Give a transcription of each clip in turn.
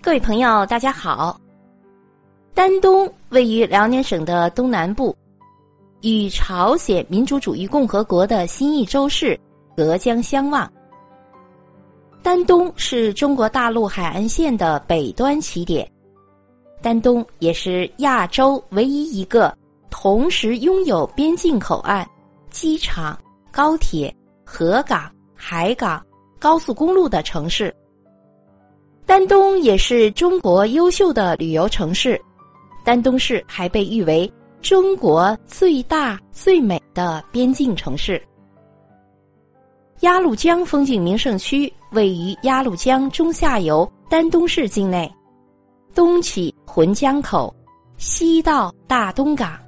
各位朋友，大家好。丹东位于辽宁省的东南部，与朝鲜民主主义共和国的新义州市隔江相望。丹东是中国大陆海岸线的北端起点，丹东也是亚洲唯一一个同时拥有边境口岸、机场、高铁、河港、海港、高速公路的城市。丹东也是中国优秀的旅游城市，丹东市还被誉为中国最大最美的边境城市。鸭绿江风景名胜区位于鸭绿江中下游丹东市境内，东起浑江口，西到大东港，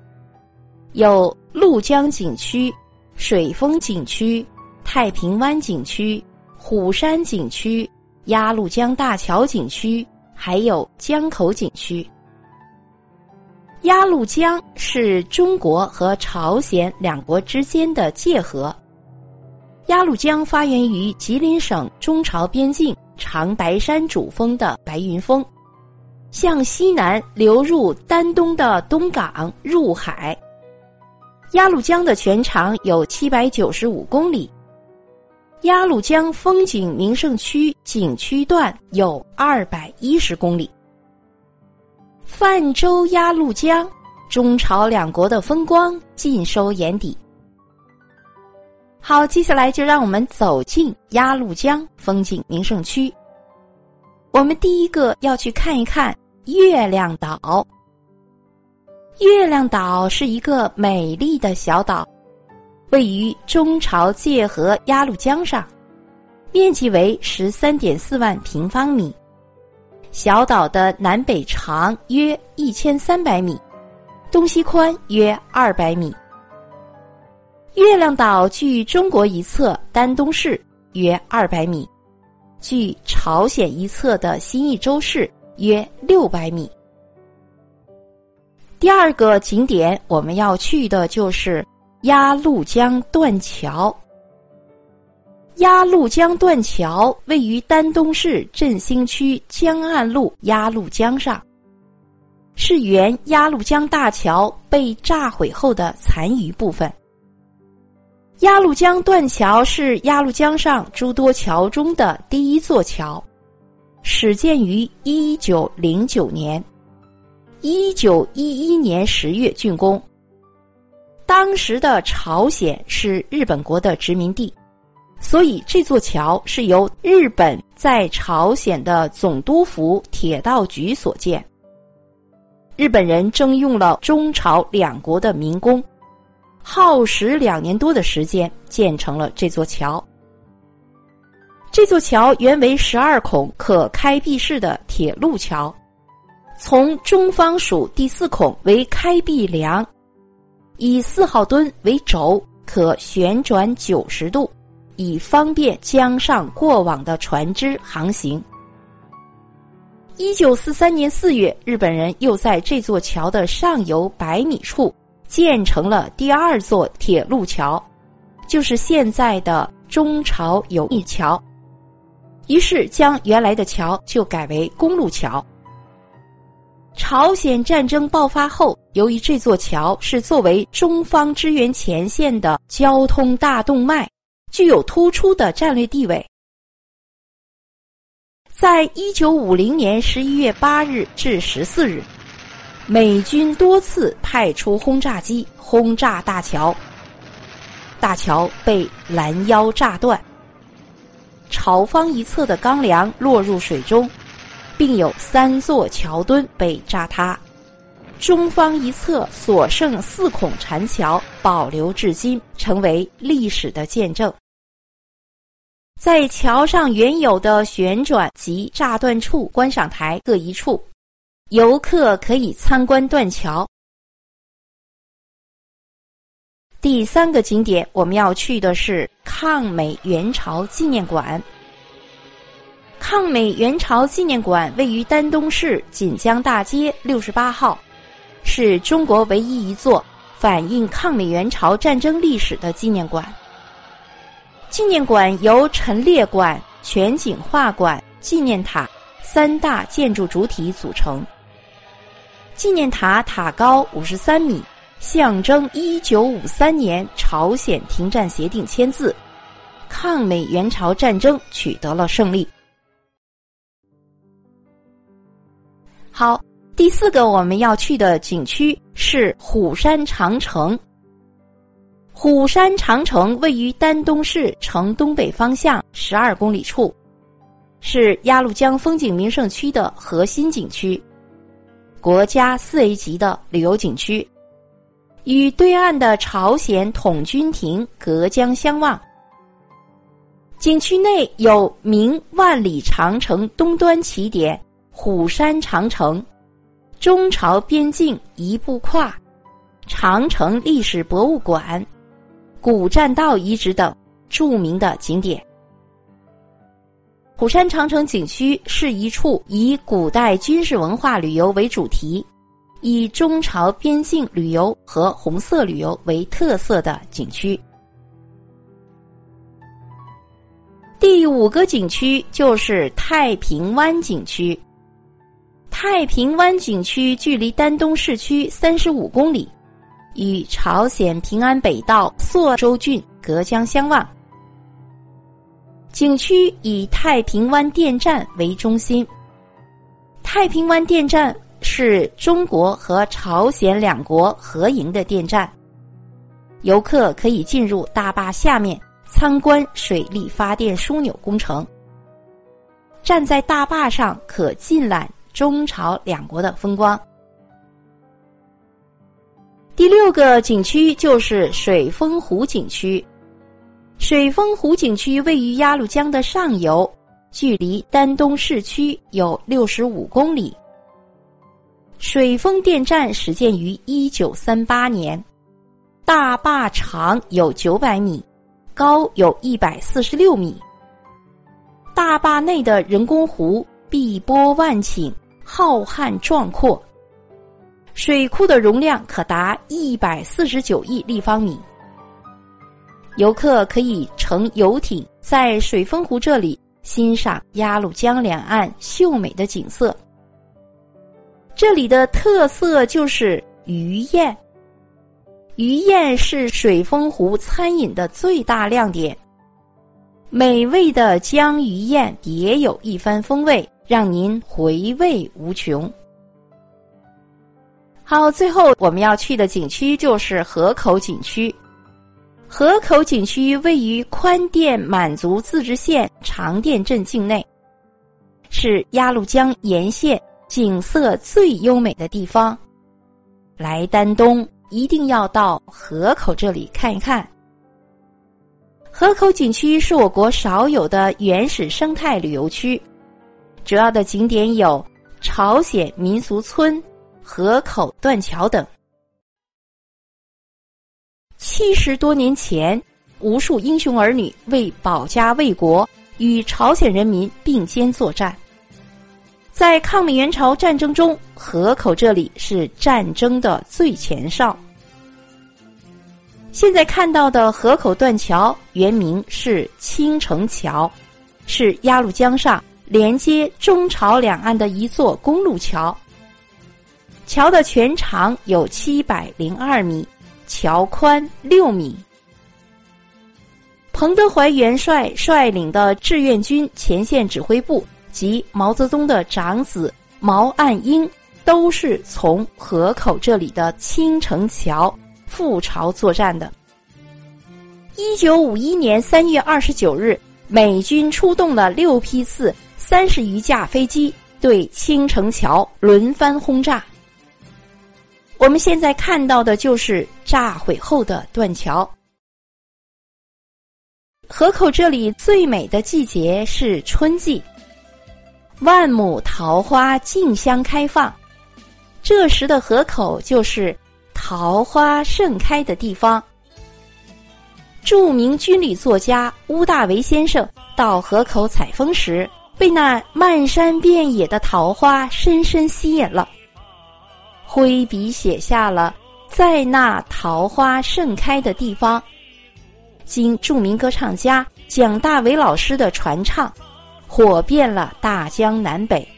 有鹭江景区、水丰景区、太平湾景区、虎山景区。鸭绿江大桥景区，还有江口景区。鸭绿江是中国和朝鲜两国之间的界河。鸭绿江发源于吉林省中朝边境长白山主峰的白云峰，向西南流入丹东的东港入海。鸭绿江的全长有七百九十五公里。鸭绿江风景名胜区景区段有二百一十公里。泛舟鸭绿江，中朝两国的风光尽收眼底。好，接下来就让我们走进鸭绿江风景名胜区。我们第一个要去看一看月亮岛。月亮岛是一个美丽的小岛。位于中朝界河鸭绿江上，面积为十三点四万平方米。小岛的南北长约一千三百米，东西宽约二百米。月亮岛距中国一侧丹东市约二百米，距朝鲜一侧的新义州市约六百米。第二个景点我们要去的就是。鸭绿江断桥。鸭绿江断桥位于丹东市振兴区江岸路鸭绿江上，是原鸭绿江大桥被炸毁后的残余部分。鸭绿江断桥是鸭绿江上诸多桥中的第一座桥，始建于一九零九年，一九一一年十月竣工。当时的朝鲜是日本国的殖民地，所以这座桥是由日本在朝鲜的总督府铁道局所建。日本人征用了中朝两国的民工，耗时两年多的时间建成了这座桥。这座桥原为十二孔可开闭式的铁路桥，从中方属第四孔为开闭梁。以四号墩为轴，可旋转九十度，以方便江上过往的船只航行。一九四三年四月，日本人又在这座桥的上游百米处建成了第二座铁路桥，就是现在的中朝友谊桥。于是，将原来的桥就改为公路桥。朝鲜战争爆发后，由于这座桥是作为中方支援前线的交通大动脉，具有突出的战略地位。在一九五零年十一月八日至十四日，美军多次派出轰炸机轰炸大桥，大桥被拦腰炸断，朝方一侧的钢梁落入水中。并有三座桥墩被炸塌，中方一侧所剩四孔缠桥保留至今，成为历史的见证。在桥上原有的旋转及炸断处观赏台各一处，游客可以参观断桥。第三个景点我们要去的是抗美援朝纪念馆。抗美援朝纪念馆位于丹东市锦江大街六十八号，是中国唯一一座反映抗美援朝战争历史的纪念馆。纪念馆由陈列馆、全景画馆、纪念塔、三大建筑主体组成。纪念塔塔高五十三米，象征一九五三年朝鲜停战协定签字，抗美援朝战争取得了胜利。好，第四个我们要去的景区是虎山长城。虎山长城位于丹东市城东北方向十二公里处，是鸭绿江风景名胜区的核心景区。国家四 A 级的旅游景区，与对岸的朝鲜统军亭隔江相望。景区内有明万里长城东端起点虎山长城、中朝边境一步跨、长城历史博物馆、古栈道遗址等著名的景点。虎山长城景区是一处以古代军事文化旅游为主题，以中朝边境旅游和红色旅游为特色的景区。第五个景区就是太平湾景区。太平湾景区距离丹东市区三十五公里，与朝鲜平安北道朔州郡隔江相望。景区以太平湾电站为中心。太平湾电站是中国和朝鲜两国合营的电站，游客可以进入大坝下面参观水力发电枢纽工程。站在大坝上，可尽览中朝两国的风光。第六个景区就是水丰湖景区。水丰湖景区位于鸭绿江的上游，距离丹东市区有六十五公里。水丰电站始建于一九三八年，大坝长有九百米，高有一百四十六米。大坝内的人工湖碧波万顷，浩瀚壮阔，水库的容量可达一百四十九亿立方米。游客可以乘游艇在水丰湖这里欣赏鸭绿江两岸秀美的景色。这里的特色就是鱼宴，鱼宴是水丰湖餐饮的最大亮点。美味的江鱼宴别有一番风味，让您回味无穷。好，最后我们要去的景区就是河口景区。河口景区位于宽甸满族自治县长甸镇境内，是鸭绿江沿线景色最优美的地方。来丹东一定要到河口这里看一看。河口景区是我国少有的原始生态旅游区，主要的景点有朝鲜民俗村、河口断桥等。七十多年前，无数英雄儿女为保家卫国，与朝鲜人民并肩作战。在抗美援朝战争中，河口这里是战争的最前哨。现在看到的河口断桥原名是青城桥，是鸭绿江上连接中朝两岸的一座公路桥。桥的全长有七百零二米。桥宽六米。彭德怀元帅率领的志愿军前线指挥部及毛泽东的长子毛岸英，都是从河口这里的青城桥赴朝作战的。一九五一年三月二十九日，美军出动了六批次、三十余架飞机，对青城桥轮番轰炸。我们现在看到的就是炸毁后的断桥。河口这里最美的季节是春季，万亩桃花竞相开放，这时的河口就是桃花盛开的地方。著名军旅作家乌大维先生到河口采风时，被那漫山遍野的桃花深深吸引了。挥笔写下了“在那桃花盛开的地方”，经著名歌唱家蒋大为老师的传唱，火遍了大江南北。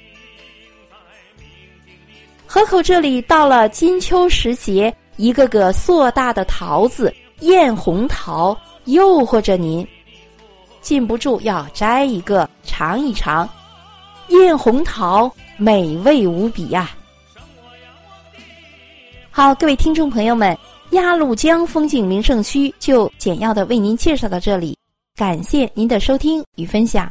河口这里到了金秋时节，一个个硕大的桃子——艳红桃，诱惑着您，禁不住要摘一个尝一尝。艳红桃美味无比呀！好，各位听众朋友们，鸭绿江风景名胜区就简要的为您介绍到这里，感谢您的收听与分享。